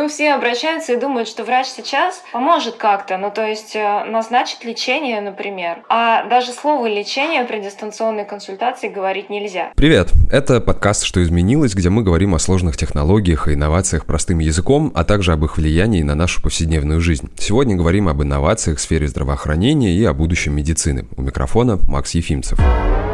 Ну, все обращаются и думают, что врач сейчас поможет как-то, ну, то есть э, назначит лечение, например. А даже слово «лечение» при дистанционной консультации говорить нельзя. Привет! Это подкаст «Что изменилось», где мы говорим о сложных технологиях и инновациях простым языком, а также об их влиянии на нашу повседневную жизнь. Сегодня говорим об инновациях в сфере здравоохранения и о будущем медицины. У микрофона Макс Ефимцев. Пандемия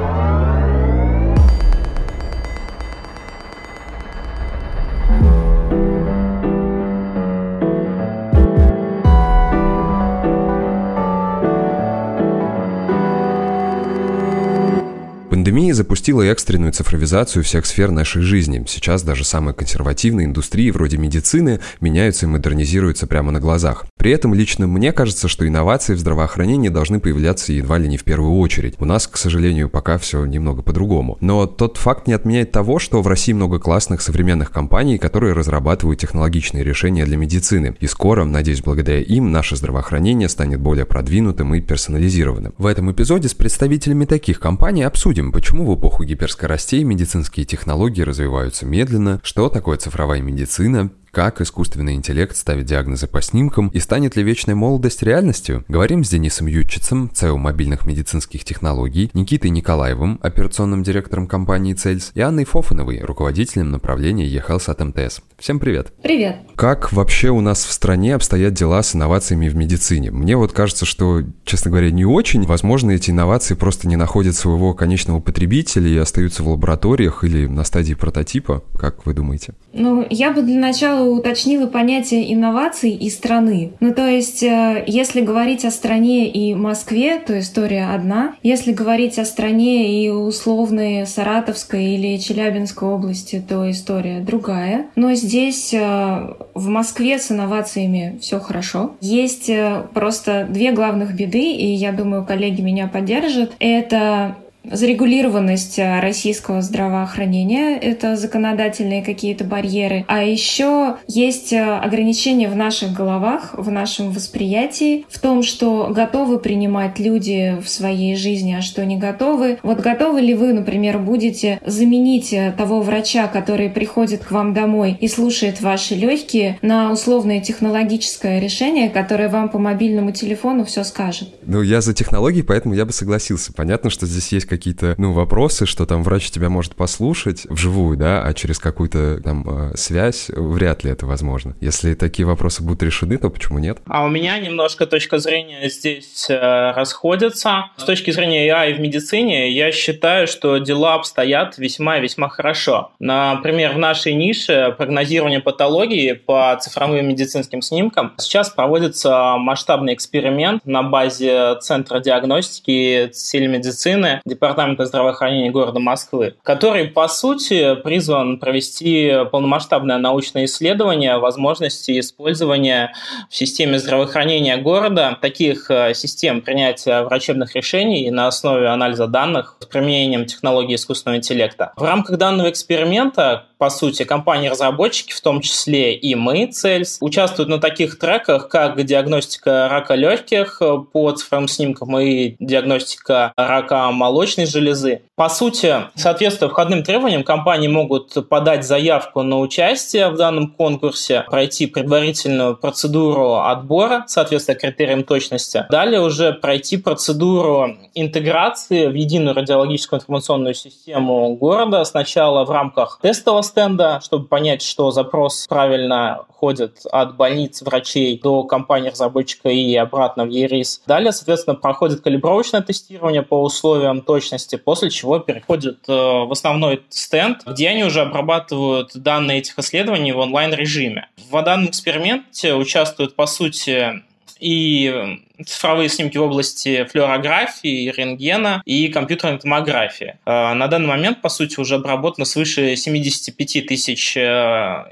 запустила экстренную цифровизацию всех сфер нашей жизни. Сейчас даже самые консервативные индустрии, вроде медицины, меняются и модернизируются прямо на глазах. При этом лично мне кажется, что инновации в здравоохранении должны появляться едва ли не в первую очередь. У нас, к сожалению, пока все немного по-другому. Но тот факт не отменяет того, что в России много классных современных компаний, которые разрабатывают технологичные решения для медицины. И скоро, надеюсь, благодаря им наше здравоохранение станет более продвинутым и персонализированным. В этом эпизоде с представителями таких компаний обсудим, почему в эпоху гиперскоростей медицинские технологии развиваются медленно, что такое цифровая медицина, как искусственный интеллект ставит диагнозы по снимкам и станет ли вечная молодость реальностью? Говорим с Денисом Ютчицем, ЦЕО мобильных медицинских технологий, Никитой Николаевым, операционным директором компании Цельс, и Анной Фофановой, руководителем направления eHealth от МТС. Всем привет! Привет! Как вообще у нас в стране обстоят дела с инновациями в медицине? Мне вот кажется, что, честно говоря, не очень. Возможно, эти инновации просто не находят своего конечного потребителя и остаются в лабораториях или на стадии прототипа. Как вы думаете? Ну, я бы для начала уточнила понятие инноваций и страны. Ну, то есть, э, если говорить о стране и Москве, то история одна. Если говорить о стране и условной Саратовской или Челябинской области, то история другая. Но здесь э, в Москве с инновациями все хорошо. Есть э, просто две главных беды, и я думаю, коллеги меня поддержат. Это зарегулированность э, российского здравоохранения, это законодательные какие-то барьеры, а еще есть э, ограничения в наших головах, в нашем восприятии, в том, что готовы принимать люди в своей жизни, а что не готовы. Вот готовы ли вы, например, будете заменить э, того врача, который приходит к вам домой и слушает ваши легкие, на условное технологическое решение, которое вам по мобильному телефону все скажет? Ну, я за технологии, поэтому я бы согласился. Понятно, что здесь есть какие-то, ну, вопросы, что там врач тебя может послушать вживую, да, а через какую-то там э, связь вряд ли это возможно. Если такие вопросы будут решены, то почему нет? А у меня немножко точка зрения здесь э, расходится. С точки зрения AI в медицине, я считаю, что дела обстоят весьма и весьма хорошо. Например, в нашей нише прогнозирование патологии по цифровым медицинским снимкам сейчас проводится масштабный эксперимент на базе Центра диагностики телемедицины, Департамента здравоохранения города Москвы, который, по сути, призван провести полномасштабное научное исследование возможности использования в системе здравоохранения города таких э, систем принятия врачебных решений на основе анализа данных с применением технологии искусственного интеллекта. В рамках данного эксперимента по сути, компании-разработчики, в том числе и мы, Цельс, участвуют на таких треках, как диагностика рака легких по цифровым снимкам и диагностика рака молочной железы. По сути, соответствуя входным требованиям, компании могут подать заявку на участие в данном конкурсе, пройти предварительную процедуру отбора, соответствуя критериям точности. Далее уже пройти процедуру интеграции в единую радиологическую информационную систему города. Сначала в рамках тестового стенда, чтобы понять, что запрос правильно ходит от больниц, врачей до компании-разработчика и обратно в ЕРИС. Далее, соответственно, проходит калибровочное тестирование по условиям точности, после чего переходит э, в основной стенд, где они уже обрабатывают данные этих исследований в онлайн-режиме. В данном эксперименте участвуют, по сути, и цифровые снимки в области флюорографии, рентгена и компьютерной томографии. А, на данный момент, по сути, уже обработано свыше 75 тысяч э,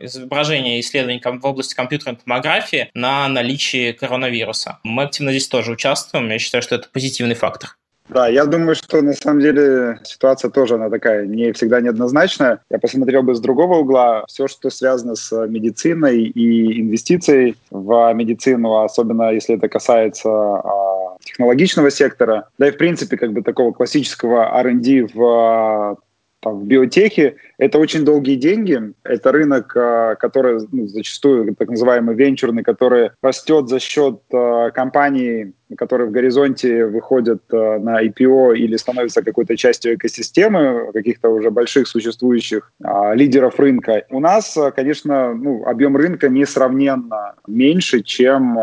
изображений и исследований в области компьютерной томографии на наличие коронавируса. Мы активно здесь тоже участвуем. Я считаю, что это позитивный фактор. Да, я думаю, что на самом деле ситуация тоже она такая не всегда неоднозначная. Я посмотрел бы с другого угла. Все, что связано с медициной и инвестицией в медицину, особенно если это касается а, технологичного сектора, да и в принципе как бы такого классического R&D в там, в биотехе, это очень долгие деньги. Это рынок, а, который ну, зачастую так называемый венчурный, который растет за счет а, компаний, которые в горизонте выходят а, на IPO или становятся какой-то частью экосистемы каких-то уже больших существующих лидеров рынка. У нас, конечно, ну, объем рынка несравненно меньше, чем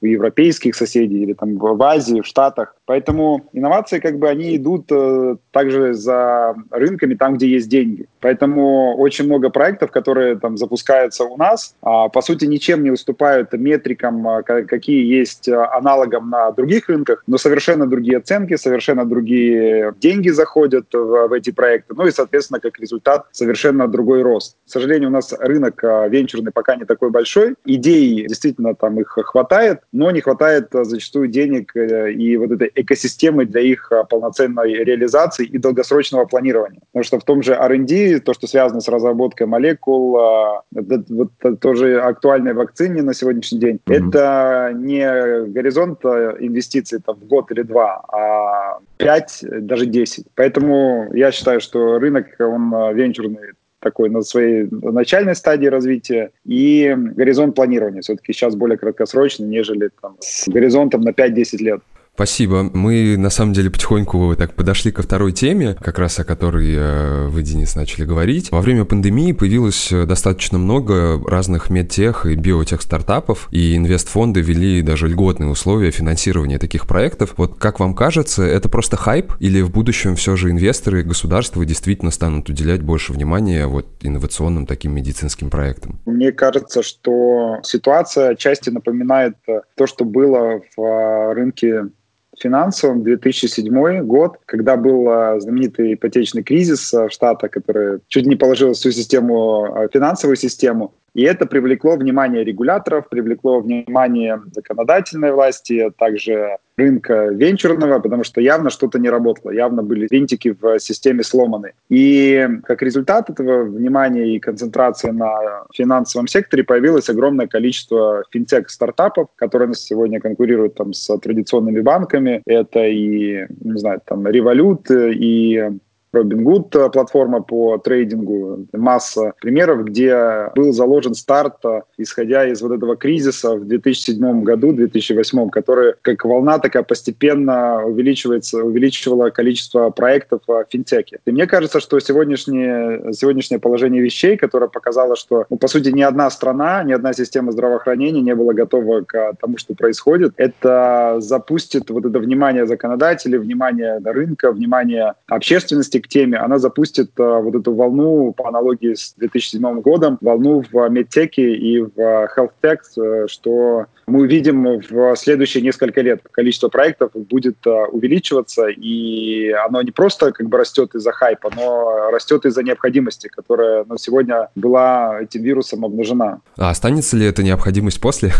у европейских соседей или там в Азии, в Штатах. Поэтому инновации, как бы, они идут э, также за рынками там, где есть деньги. Поэтому очень много проектов, которые там запускаются у нас, а, по сути, ничем не уступают метрикам, а, какие есть а, аналогом на других рынках, но совершенно другие оценки, совершенно другие деньги заходят в, в эти проекты, ну и, соответственно, как результат, совершенно другой рост. К сожалению, у нас рынок венчурный пока не такой большой, идей действительно там их хватает, но не хватает зачастую денег э, и вот этой экосистемы для их полноценной реализации и долгосрочного планирования. Потому что в том же R&D, то, что связано с разработкой молекул, а, это, вот, тоже актуальной вакцине на сегодняшний день, mm-hmm. это не горизонт а, инвестиций там, в год или два, а 5, даже 10. Поэтому я считаю, что рынок, он а, венчурный такой на своей начальной стадии развития, и горизонт планирования все-таки сейчас более краткосрочный, нежели там, с горизонтом на 5-10 лет. Спасибо. Мы, на самом деле, потихоньку так подошли ко второй теме, как раз о которой э, вы, Денис, начали говорить. Во время пандемии появилось э, достаточно много разных медтех и биотех стартапов, и инвестфонды ввели даже льготные условия финансирования таких проектов. Вот как вам кажется, это просто хайп, или в будущем все же инвесторы и государства действительно станут уделять больше внимания вот инновационным таким медицинским проектам? Мне кажется, что ситуация отчасти напоминает э, то, что было в рынке финансовым 2007 год, когда был а, знаменитый ипотечный кризис а, в Штатах, который чуть не положил всю систему, а, финансовую систему. И это привлекло внимание регуляторов, привлекло внимание законодательной власти, также рынка венчурного, потому что явно что-то не работало, явно были винтики в системе сломаны. И как результат этого внимания и концентрации на финансовом секторе появилось огромное количество финтех-стартапов, которые сегодня конкурируют там с традиционными банками. Это и, не знаю, там Revolut, и Robinhood э, платформа по трейдингу, масса примеров, где был заложен старт, э, исходя из вот этого кризиса в 2007 году, 2008, который как волна такая постепенно увеличивается, увеличивала количество проектов в финтеке. И мне кажется, что сегодняшнее, сегодняшнее положение вещей, которое показало, что, ну, по сути, ни одна страна, ни одна система здравоохранения не была готова к тому, что происходит, это запустит вот это внимание законодателей, внимание рынка, внимание общественности к теме, она запустит э, вот эту волну по аналогии с 2007 годом, волну в медтеке и в health э, что мы увидим в следующие несколько лет. Количество проектов будет э, увеличиваться, и оно не просто как бы растет из-за хайпа, но растет из-за необходимости, которая на сегодня была этим вирусом обнажена. А останется ли эта необходимость после?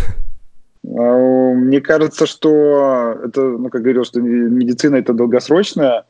Мне кажется, что это, ну, как говорил, что медицина это долгосрочная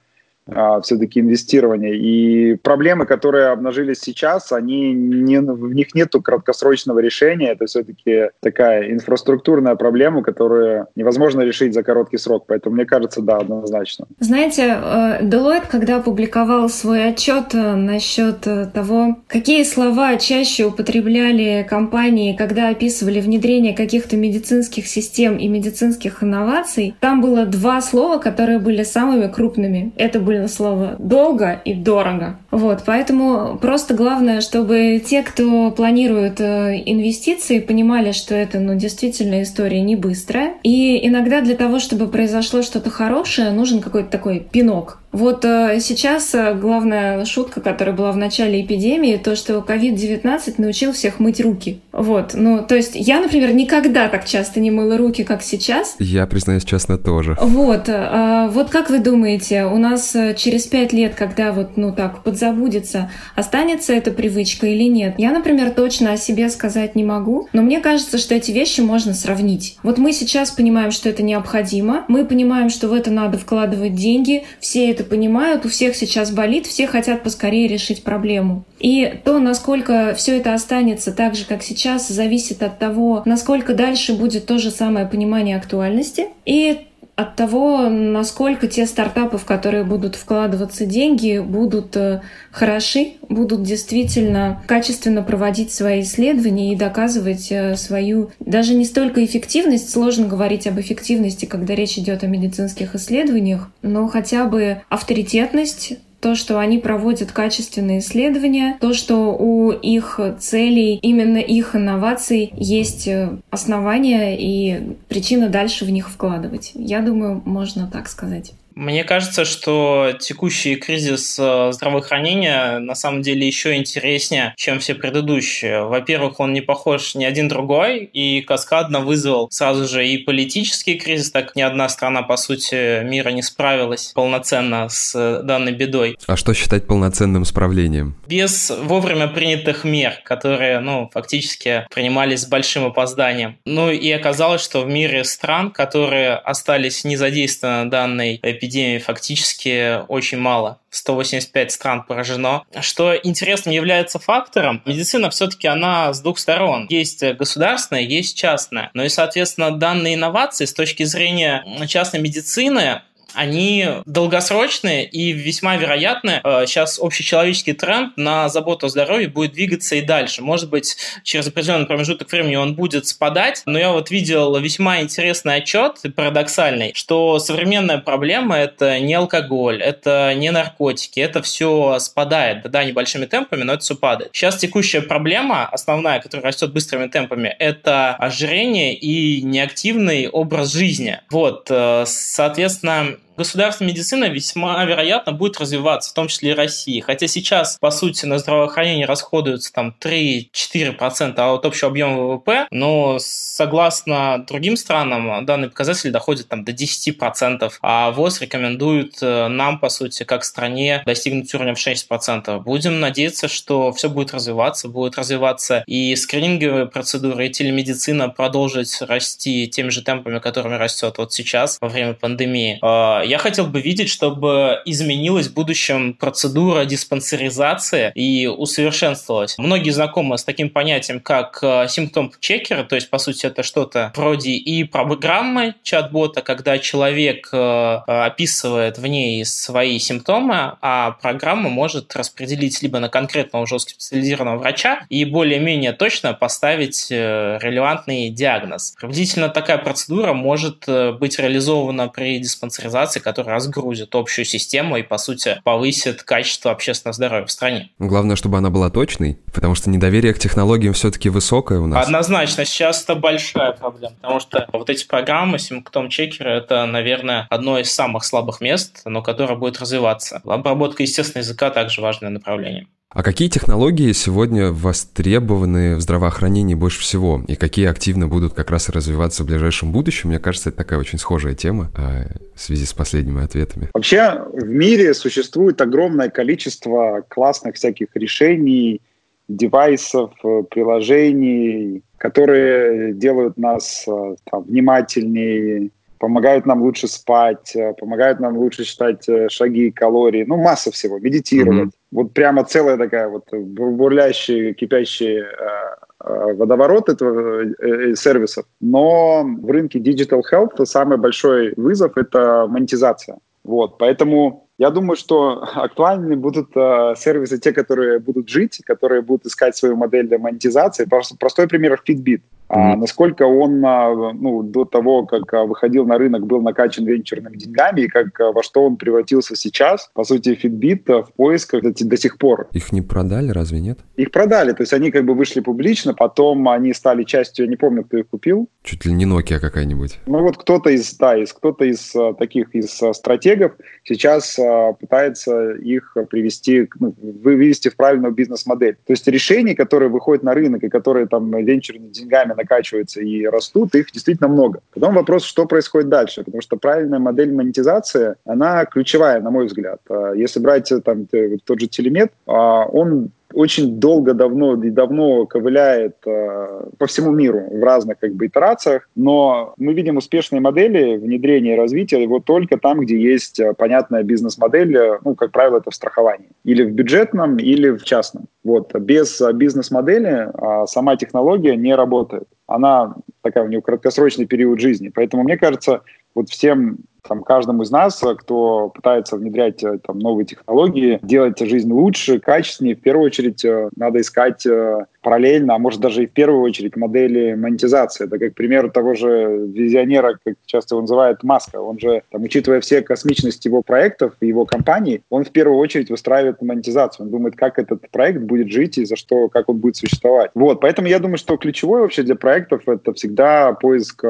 все-таки инвестирования. И проблемы, которые обнажились сейчас, они не, в них нет краткосрочного решения. Это все-таки такая инфраструктурная проблема, которую невозможно решить за короткий срок. Поэтому мне кажется, да, однозначно. Знаете, э, Deloitte, когда опубликовал свой отчет э, насчет э, того, какие слова чаще употребляли компании, когда описывали внедрение каких-то медицинских систем и медицинских инноваций, там было два слова, которые были самыми крупными. Это были правильно слово, долго и дорого. Вот, поэтому просто главное, чтобы те, кто планирует э, инвестиции, понимали, что это, ну, действительно история не быстрая. И иногда для того, чтобы произошло что-то хорошее, нужен какой-то такой пинок. Вот э, сейчас э, главная шутка, которая была в начале эпидемии, то, что COVID-19 научил всех мыть руки. Вот, ну, то есть я, например, никогда так часто не мыла руки, как сейчас. Я, признаюсь честно, тоже. Вот, э, вот как вы думаете, у нас через пять лет, когда вот, ну, так, подзабудется, останется эта привычка или нет? Я, например, точно о себе сказать не могу, но мне кажется, что эти вещи можно сравнить. Вот мы сейчас понимаем, что это необходимо, мы понимаем, что в это надо вкладывать деньги, все это понимают, у всех сейчас болит, все хотят поскорее решить проблему. И то, насколько все это останется так же, как сейчас, зависит от того, насколько дальше будет то же самое понимание актуальности и от того, насколько те стартапы, в которые будут вкладываться деньги, будут э, хороши, будут действительно качественно проводить свои исследования и доказывать э, свою даже не столько эффективность, сложно говорить об эффективности, когда речь идет о медицинских исследованиях, но хотя бы авторитетность, то, что они проводят качественные исследования, то, что у их целей, именно их инноваций есть э, основания и причина дальше в них вкладывать. Я думаю, можно так сказать. Мне кажется, что текущий кризис э, здравоохранения на самом деле еще интереснее, чем все предыдущие. Во-первых, он не похож ни один другой, и каскадно вызвал сразу же и политический кризис, так ни одна страна, по сути, мира не справилась полноценно с э, данной бедой. А что считать полноценным справлением? Без вовремя принятых мер, которые, ну, фактически принимались с большим опозданием. Ну и оказалось, что в мире стран, которые остались не задействованы данной эпидемией, эпидемии фактически очень мало. 185 стран поражено. Что интересным является фактором, медицина все-таки она с двух сторон. Есть государственная, есть частная. Ну и, соответственно, данные инновации с точки зрения частной медицины они долгосрочные и весьма вероятны. Сейчас общечеловеческий тренд на заботу о здоровье будет двигаться и дальше. Может быть, через определенный промежуток времени он будет спадать, но я вот видел весьма интересный отчет, парадоксальный, что современная проблема – это не алкоголь, это не наркотики, это все спадает, да, небольшими темпами, но это все падает. Сейчас текущая проблема, основная, которая растет быстрыми темпами, это ожирение и неактивный образ жизни. Вот, э, соответственно, государственная медицина весьма вероятно будет развиваться, в том числе и России. Хотя сейчас, по сути, на здравоохранение расходуется там 3-4% от общего объема ВВП, но согласно другим странам данный показатель доходит там до 10%, а ВОЗ рекомендует э, нам, по сути, как стране достигнуть уровня в 6%. Будем надеяться, что все будет развиваться, будет развиваться и скрининговые процедуры, и телемедицина продолжить расти теми же темпами, которыми растет вот сейчас во время пандемии а, я хотел бы видеть, чтобы изменилась в будущем процедура диспансеризации и усовершенствовалась. Многие знакомы с таким понятием, как э, симптом-чекер, то есть, по сути, это что-то вроде и программы чат-бота, когда человек э, описывает в ней свои симптомы, а программа может распределить либо на конкретного уже специализированного врача и более-менее точно поставить э, релевантный диагноз. Приблизительно такая процедура может быть реализована при диспансеризации информации, которая разгрузит общую систему и, по сути, повысит качество общественного здоровья в стране. Главное, чтобы она была точной, потому что недоверие к технологиям все-таки высокое у нас. Однозначно, сейчас это большая проблема, потому что вот эти программы, симптом-чекеры, это, наверное, одно из самых слабых мест, но которое будет развиваться. Обработка естественного языка также важное направление. А какие технологии сегодня востребованы в здравоохранении больше всего? И какие активно будут как раз развиваться в ближайшем будущем? Мне кажется, это такая очень схожая тема а, в связи с последними ответами. Вообще в мире существует огромное количество классных всяких решений, девайсов, приложений, которые делают нас э, там, внимательнее, помогают нам лучше спать, э, помогают нам лучше считать э, шаги, калории, ну, масса всего, медитировать. Mm-hmm. Вот прямо целая такая вот бурлящая, кипящая э, водоворот этого э, сервисов. Но в рынке Digital Health самый большой вызов – это монетизация. Вот, поэтому я думаю, что актуальны будут э, сервисы, те, которые будут жить, которые будут искать свою модель для монетизации. Просто, простой пример – Fitbit. А насколько он а, ну, до того, как а, выходил на рынок, был накачан венчурными деньгами, и как а, во что он превратился сейчас, по сути, Fitbit в поисках до сих пор. Их не продали, разве нет? Их продали, то есть они как бы вышли публично, потом они стали частью, я не помню, кто их купил. Чуть ли не Nokia какая-нибудь. Ну вот кто-то из, да, из кто-то из таких, из стратегов сейчас пытается их привести, ну, вывести в правильную бизнес-модель. То есть решений, которые выходят на рынок и которые там венчурными деньгами накачиваются и растут, их действительно много. Потом вопрос, что происходит дальше, потому что правильная модель монетизации, она ключевая, на мой взгляд. А если брать там тот же телемет, а, он очень долго, давно и давно ковыляет э, по всему миру в разных как бы итерациях, но мы видим успешные модели внедрения и развития его только там, где есть э, понятная бизнес-модель, э, ну, как правило, это в страховании. Или в бюджетном, или в частном. Вот. Без э, бизнес-модели э, сама технология не работает. Она такая, у нее краткосрочный период жизни. Поэтому, мне кажется, вот всем там, каждому из нас, кто пытается внедрять э, там, новые технологии, делать жизнь лучше, качественнее, в первую очередь э, надо искать э, параллельно, а может даже и в первую очередь модели монетизации. Это как пример того же визионера, как часто его называют Маска. Он же, там, учитывая все космичность его проектов и его компаний, он в первую очередь выстраивает монетизацию. Он думает, как этот проект будет жить и за что, как он будет существовать. Вот, поэтому я думаю, что ключевое вообще для проектов это всегда поиск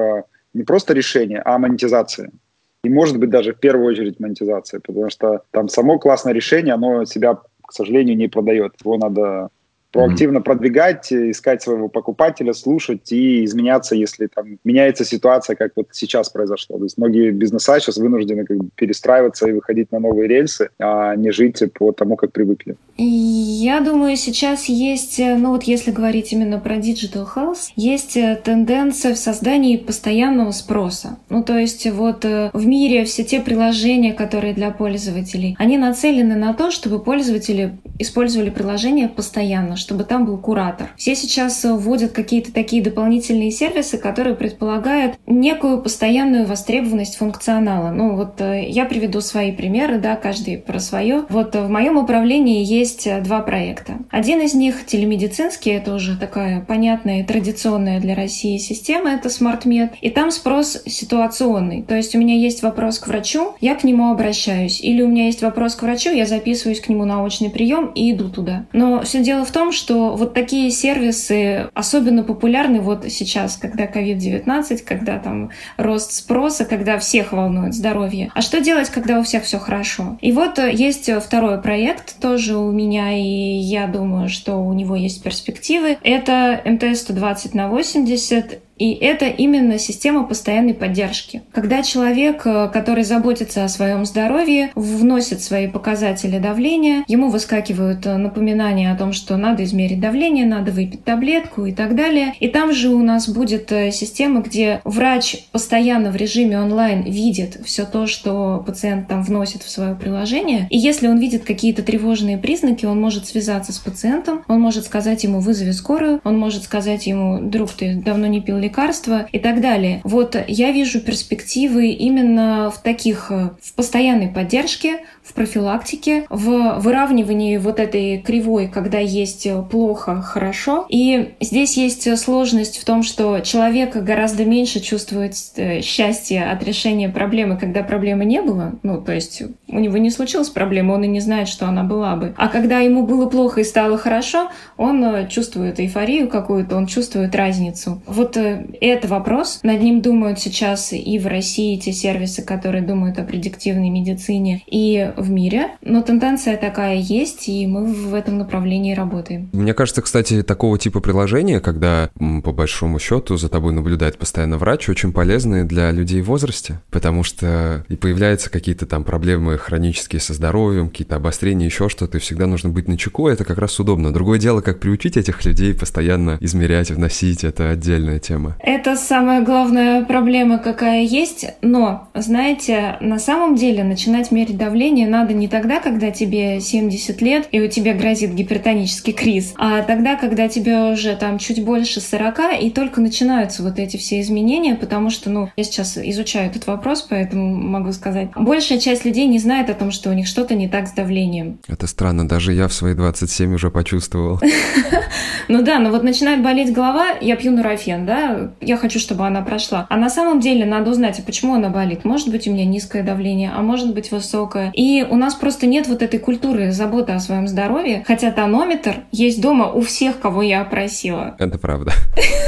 не просто решения, а монетизации и, может быть, даже в первую очередь монетизация, потому что там само классное решение, оно себя, к сожалению, не продает. Его надо проактивно mm-hmm. продвигать, искать своего покупателя, слушать и изменяться, если там меняется ситуация, как вот сейчас произошло. То есть многие бизнеса сейчас вынуждены как бы перестраиваться и выходить на новые рельсы, а не жить по тому, как привыкли. Я думаю, сейчас есть, ну вот если говорить именно про Digital Health, есть э, тенденция в создании постоянного спроса. Ну то есть вот э, в мире все те приложения, которые для пользователей, они нацелены на то, чтобы пользователи использовали приложение постоянно, чтобы там был куратор. Все сейчас э, вводят какие-то такие дополнительные сервисы, которые предполагают некую постоянную востребованность функционала. Ну вот э, я приведу свои примеры, да, каждый про свое. Вот э, в моем управлении есть два проекта. Один из них телемедицинский, это уже такая понятная и традиционная для России система, это SmartMed. И там спрос ситуационный. То есть у меня есть вопрос к врачу, я к нему обращаюсь. Или у меня есть вопрос к врачу, я записываюсь к нему на очный прием и иду туда. Но все дело в том, что вот такие сервисы особенно популярны вот сейчас, когда COVID-19, когда там рост спроса, когда всех волнует здоровье. А что делать, когда у всех все хорошо? И вот э, есть второй проект тоже у меня, и я думаю, что у него есть перспективы. Это МТС-120 на 80. И это именно система постоянной поддержки. Когда человек, э, который заботится о своем здоровье, вносит свои показатели давления, ему выскакивают э, напоминания о том, что надо измерить давление, надо выпить таблетку и так далее. И там же у нас будет э, система, где врач постоянно в режиме онлайн видит все то, что пациент там вносит в свое приложение. И если он видит какие-то тревожные признаки, он может связаться с пациентом, он может сказать ему «вызови скорую», он может сказать ему «друг, ты давно не пил лекарства и так далее. Вот я вижу перспективы именно в таких, э, в постоянной поддержке, профилактике, в выравнивании вот этой кривой, когда есть плохо, хорошо. И здесь есть сложность в том, что человек гораздо меньше чувствует э, счастье от решения проблемы, когда проблемы не было. Ну, то есть у него не случилась проблема, он и не знает, что она была бы. А когда ему было плохо и стало хорошо, он э, чувствует эйфорию какую-то, он чувствует разницу. Вот это вопрос. Над ним думают сейчас и в России те сервисы, которые думают о предиктивной медицине, и мире. Но тенденция такая есть, и мы в этом направлении работаем. Мне кажется, кстати, такого типа приложения, когда по большому счету за тобой наблюдает постоянно врач, очень полезны для людей в возрасте, потому что и появляются какие-то там проблемы хронические со здоровьем, какие-то обострения, еще что-то, и всегда нужно быть на чеку, это как раз удобно. Другое дело, как приучить этих людей постоянно измерять, вносить, это отдельная тема. Это самая главная проблема, какая есть, но, знаете, на самом деле начинать мерить давление надо не тогда, когда тебе 70 лет и у тебя грозит гипертонический криз, а тогда, когда тебе уже там чуть больше 40 и только начинаются вот эти все изменения, потому что, ну, я сейчас изучаю этот вопрос, поэтому могу сказать, большая часть людей не знает о том, что у них что-то не так с давлением. Это странно, даже я в свои 27 уже почувствовал. Ну да, но вот начинает болеть голова, я пью нурофен, да, я хочу, чтобы она прошла. А на самом деле надо узнать, а почему она болит. Может быть, у меня низкое давление, а может быть, высокое. И у нас просто нет вот этой культуры заботы о своем здоровье, хотя тонометр есть дома у всех, кого я опросила. Это правда.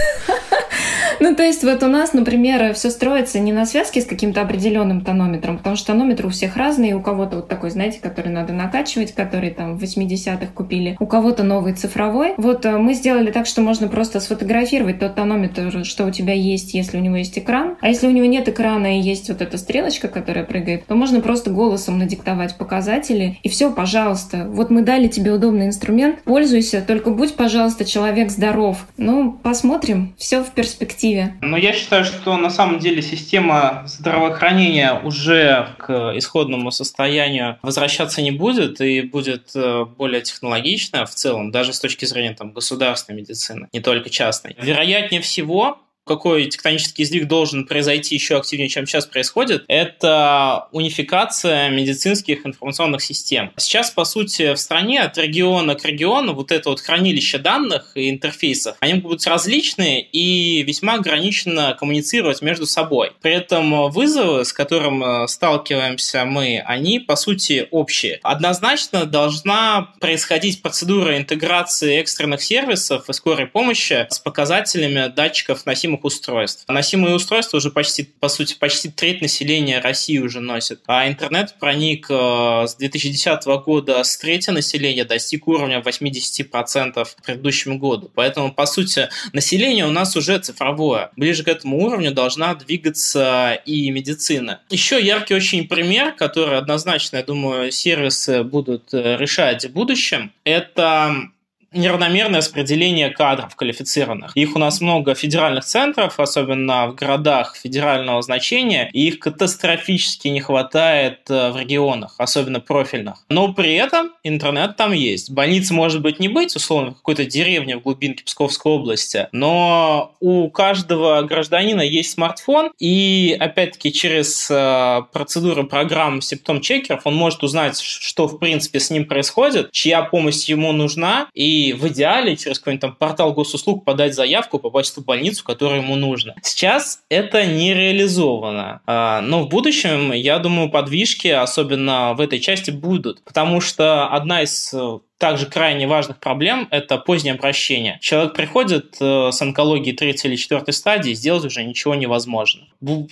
Ну, то есть вот у нас, например, все строится не на связке с каким-то определенным тонометром, потому что тонометр у всех разный, у кого-то вот такой, знаете, который надо накачивать, который там в 80-х купили, у кого-то новый цифровой. Вот э, мы сделали так, что можно просто сфотографировать тот тонометр, что у тебя есть, если у него есть экран. А если у него нет экрана и есть вот эта стрелочка, которая прыгает, то можно просто голосом надиктовать показатели, и все, пожалуйста. Вот мы дали тебе удобный инструмент, пользуйся, только будь, пожалуйста, человек здоров. Ну, посмотрим, все в перспективе перспективе? Но я считаю, что на самом деле система здравоохранения уже к исходному состоянию возвращаться не будет и будет э, более технологичная в целом, даже с точки зрения там, государственной медицины, не только частной. Вероятнее всего, какой тектонический сдвиг должен произойти еще активнее, чем сейчас происходит, это унификация медицинских информационных систем. Сейчас, по сути, в стране от региона к региону вот это вот хранилище данных и интерфейсов, они быть различные и весьма ограниченно коммуницировать между собой. При этом вызовы, с которым э, сталкиваемся мы, они, по сути, общие. Однозначно должна происходить процедура интеграции экстренных сервисов и скорой помощи с показателями датчиков носимых устройств. Носимые устройства уже почти, по сути, почти треть населения России уже носит. А интернет проник э, с 2010 года с трети населения достиг уровня 80% к предыдущему году. Поэтому, по сути, население у нас уже цифровое. Ближе к этому уровню должна двигаться и медицина. Еще яркий очень пример, который однозначно, я думаю, сервисы будут э, решать в будущем, это неравномерное распределение кадров квалифицированных. Их у нас много федеральных центров, особенно в городах федерального значения, и их катастрофически не хватает э, в регионах, особенно профильных. Но при этом интернет там есть. Больницы может быть не быть, условно, в какой-то деревне в глубинке Псковской области, но у каждого гражданина есть смартфон, и опять-таки через э, процедуру программ симптом-чекеров он может узнать, что в принципе с ним происходит, чья помощь ему нужна, и в идеале через какой-нибудь там портал госуслуг подать заявку, попасть в ту больницу, которая ему нужна. Сейчас это не реализовано. А, но в будущем, я думаю, подвижки, особенно в этой части, будут. Потому что одна из э, также крайне важных проблем – это позднее обращение. Человек приходит э, с онкологией третьей или четвертой стадии, сделать уже ничего невозможно.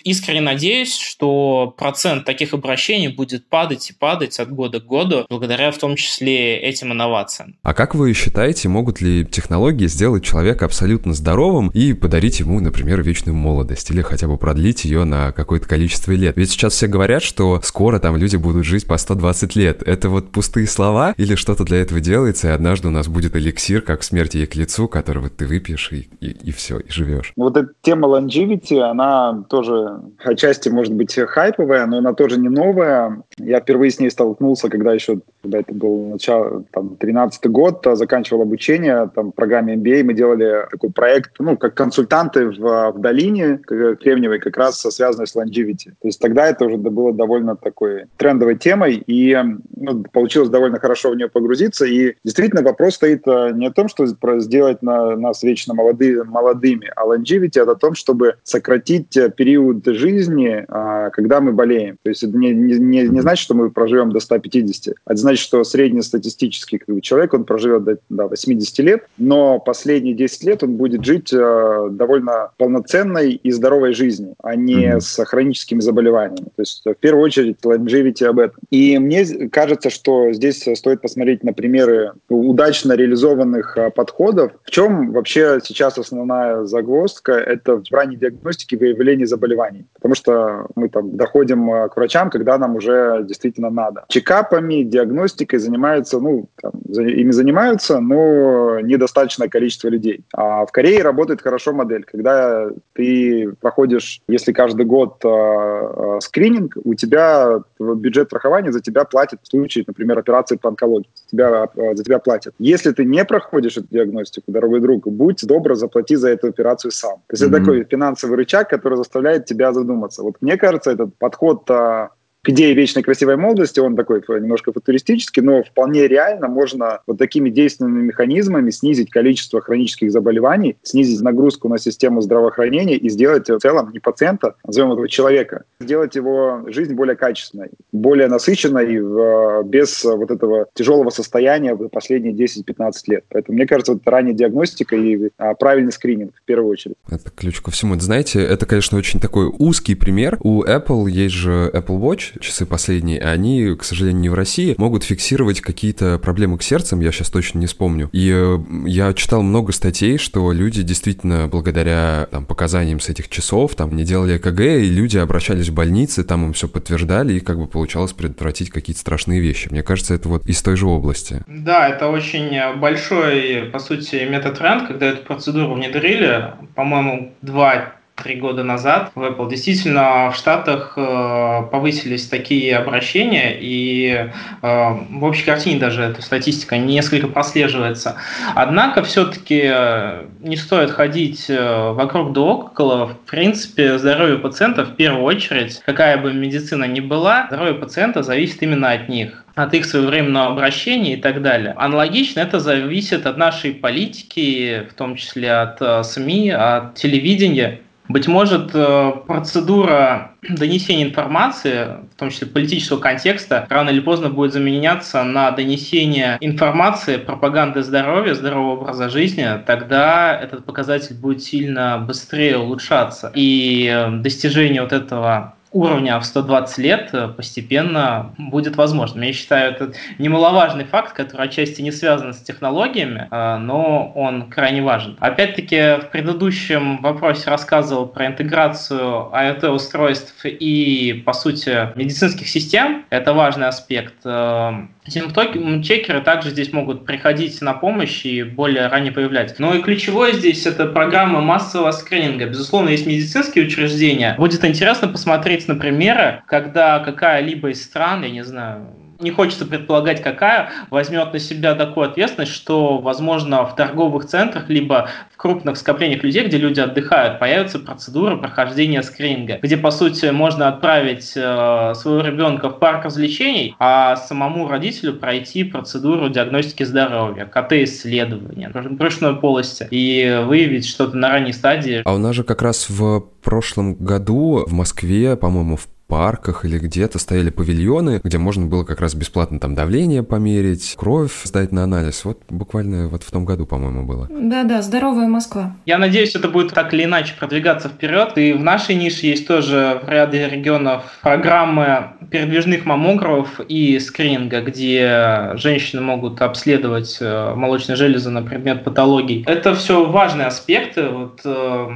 Искренне надеюсь, что процент таких обращений будет падать и падать от года к году, благодаря в том числе этим инновациям. А как вы считаете, могут ли технологии сделать человека абсолютно здоровым и подарить ему, например, вечную молодость или хотя бы продлить ее на какое-то количество лет? Ведь сейчас все говорят, что скоро там люди будут жить по 120 лет. Это вот пустые слова или что-то для этого делается, и однажды у нас будет эликсир, как смерти ей к лицу, который вот ты выпьешь и, и, и все, и живешь. Вот эта тема longevity, она тоже отчасти может быть хайповая, но она тоже не новая. Я впервые с ней столкнулся, когда еще, когда это был начало, там, 13 год, заканчивал обучение там, в программе MBA, мы делали такой проект, ну, как консультанты в, в долине Кремниевой, как раз связанный с longevity. То есть тогда это уже было довольно такой трендовой темой, и ну, получилось довольно хорошо в нее погрузиться, и действительно вопрос стоит э, не о том, что сделать на, нас вечно молоды, молодыми, а longevity — это о том, чтобы сократить э, период жизни, а, когда мы болеем. То есть это не, не, не значит, что мы проживем до 150, а это значит, что среднестатистический человек, он проживет до, до 80 лет, но последние 10 лет он будет жить э, довольно полноценной и здоровой жизнью, а не с хроническими заболеваниями. То есть в первую очередь longevity об этом. И мне кажется, что здесь стоит посмотреть на пример примеры удачно реализованных а, подходов. В чем вообще сейчас основная загвоздка? Это в ранней диагностике и выявлении заболеваний. Потому что мы там доходим а, к врачам, когда нам уже действительно надо. Чекапами, диагностикой занимаются, ну, там, ими занимаются, но недостаточное количество людей. А в Корее работает хорошо модель, когда ты проходишь, если каждый год э, скрининг, у тебя бюджет страхования за тебя платит в случае, например, операции по онкологии. Тебя Э, за тебя платят. Если ты не проходишь эту диагностику, дорогой друг, будь добр, заплати за эту операцию сам. То есть mm-hmm. это такой финансовый рычаг, который заставляет тебя задуматься. Вот мне кажется, этот подход а, к идее вечной красивой молодости, он такой немножко футуристический, но вполне реально можно вот такими действенными механизмами снизить количество хронических заболеваний, снизить нагрузку на систему здравоохранения и сделать в целом не пациента, а назовем этого человека, сделать его жизнь более качественной, более насыщенной, без вот этого тяжелого состояния в последние 10-15 лет. Поэтому мне кажется, вот ранняя диагностика и а, правильный скрининг в первую очередь. Это ключ ко всему. Знаете, это, конечно, очень такой узкий пример. У Apple есть же Apple Watch, часы последние, они, к сожалению, не в России, могут фиксировать какие-то проблемы к сердцем, я сейчас точно не вспомню. И э, я читал много статей, что люди действительно благодаря там, показаниям с этих часов там не делали ЭКГ, и люди обращались в больницы, там им все подтверждали, и как бы получалось предотвратить какие-то страшные вещи. Мне кажется, это вот из той же области. Да, это очень большой, по сути, метатренд, когда эту процедуру внедрили, по-моему, два три года назад в Apple. Действительно, в Штатах э, повысились такие обращения, и э, в общей картине даже эта статистика несколько прослеживается. Однако все-таки э, не стоит ходить вокруг да около. В принципе, здоровье пациента в первую очередь, какая бы медицина ни была, здоровье пациента зависит именно от них от их своевременного обращения и так далее. Аналогично это зависит от нашей политики, в том числе от СМИ, от телевидения. Быть может, э, процедура донесения информации, в том числе политического контекста, рано или поздно будет заменяться на донесение информации, пропаганды здоровья, здорового образа жизни, тогда этот показатель будет сильно быстрее улучшаться. И э, достижение вот этого уровня в 120 лет э, постепенно будет возможным. Я считаю, это немаловажный факт, который отчасти не связан с технологиями, э, но он крайне важен. Опять-таки, в предыдущем вопросе рассказывал про интеграцию IoT-устройств и, по сути, медицинских систем. Это важный аспект. Э, Симптом-чекеры также здесь могут приходить на помощь и более ранее появлять. Но и ключевое здесь это программа массового скрининга. Безусловно, есть медицинские учреждения. Будет интересно посмотреть на примеры, когда какая-либо из стран, я не знаю, не хочется предполагать, какая, возьмет на себя такую ответственность, что, возможно, в торговых центрах, либо в крупных скоплениях людей, где люди отдыхают, появится процедура прохождения скрининга, где, по сути, можно отправить э, своего ребенка в парк развлечений, а самому родителю пройти процедуру диагностики здоровья, КТ-исследования, брюшной полости, и выявить что-то на ранней стадии. А у нас же как раз в прошлом году в Москве, по-моему, в парках или где-то стояли павильоны, где можно было как раз бесплатно там давление померить, кровь сдать на анализ. Вот буквально вот в том году, по-моему, было. Да-да, здоровая Москва. Я надеюсь, это будет так или иначе продвигаться вперед. И в нашей нише есть тоже в ряде регионов программы передвижных маммографов и скрининга, где женщины могут обследовать э, молочные железы на предмет патологий. Это все важные аспекты. Вот, э,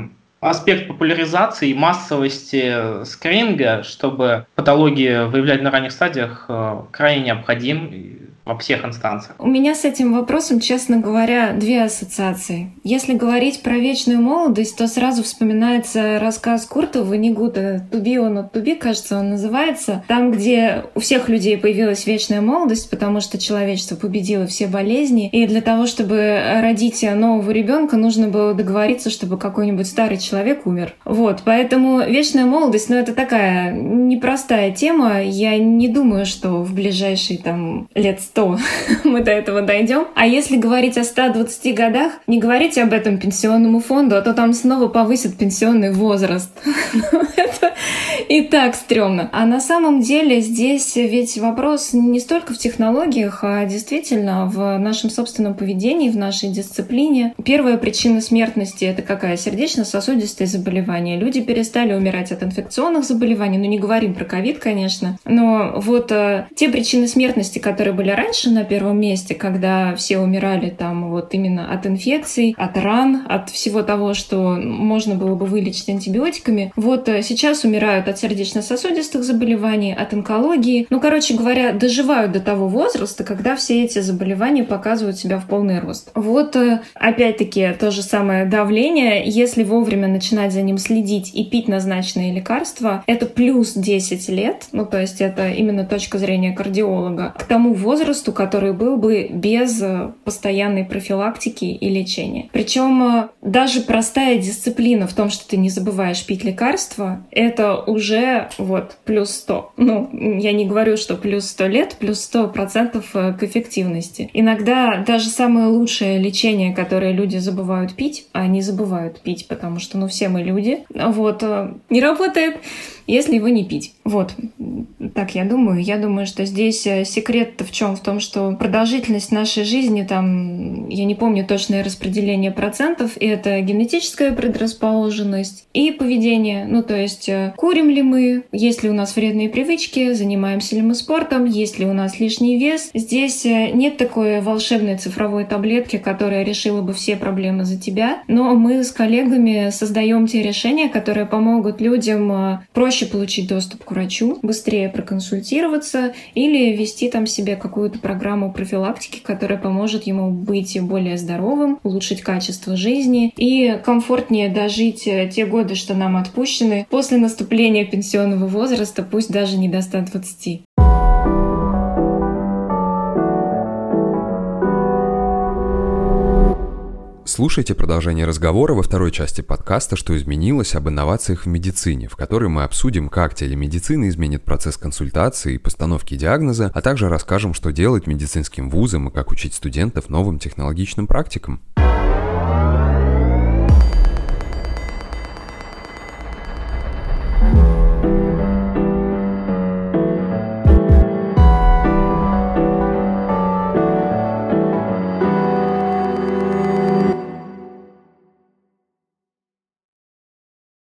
аспект популяризации и массовости скрининга, чтобы патологии выявлять на ранних стадиях, э, крайне необходим во всех инстанциях. У меня с этим вопросом, честно говоря, две ассоциации. Если говорить про вечную молодость, то сразу вспоминается рассказ Куртова Нигута «Туби он от туби», кажется, он называется. Там, где у всех людей появилась вечная молодость, потому что человечество победило все болезни, и для того, чтобы родить нового ребенка, нужно было договориться, чтобы какой-нибудь старый человек умер. Вот, поэтому вечная молодость, ну, это такая непростая тема. Я не думаю, что в ближайшие там лет сто мы до этого дойдем. А если говорить о 120 годах, не говорите об этом пенсионному фонду, а то там снова повысят пенсионный возраст. Это и так стрёмно. А на самом деле здесь ведь вопрос не столько в технологиях, а действительно в нашем собственном поведении, в нашей дисциплине. Первая причина смертности — это какая? Сердечно-сосудистые заболевания. Люди перестали умирать от инфекционных заболеваний, ну не говорим про ковид, конечно, но вот э, те причины смертности, которые были раньше на первом месте, когда все умирали там вот именно от инфекций, от ран, от всего того, что можно было бы вылечить антибиотиками. Вот э, сейчас умирают от сердечно-сосудистых заболеваний, от онкологии. Ну, короче говоря, доживают до того возраста, когда все эти заболевания показывают себя в полный рост. Вот, э, опять-таки, то же самое давление. Если вовремя начинать за ним следить и пить назначенные лекарства, это плюс 10 лет. Ну, то есть это именно точка зрения кардиолога. К тому возрасту, который был бы без э, постоянной профилактики и лечения. Причем э, даже простая дисциплина в том, что ты не забываешь пить лекарства, это уже вот плюс 100. Ну, я не говорю, что плюс 100 лет, плюс 100 процентов э, к эффективности. Иногда даже самое лучшее лечение, которое люди забывают пить, а они забывают пить, потому что, ну, все мы люди, вот, не работает если его не пить. Вот, так я думаю. Я думаю, что здесь э, секрет в чем? В том, что продолжительность нашей жизни, там, я не помню точное распределение процентов, это генетическая предрасположенность и поведение. Ну, то есть, э, курим ли мы, есть ли у нас вредные привычки, занимаемся ли мы спортом, есть ли у нас лишний вес. Здесь э, нет такой волшебной цифровой таблетки, которая решила бы все проблемы за тебя, но мы с коллегами создаем те решения, которые помогут людям проще получить доступ к врачу, быстрее проконсультироваться или ввести там себе какую-то программу профилактики, которая поможет ему быть более здоровым, улучшить качество жизни и комфортнее дожить те годы, что нам отпущены после наступления пенсионного возраста, пусть даже не до 120. Слушайте продолжение разговора во второй части подкаста «Что изменилось» об инновациях в медицине, в которой мы обсудим, как телемедицина изменит процесс консультации и постановки диагноза, а также расскажем, что делать медицинским вузам и как учить студентов новым технологичным практикам.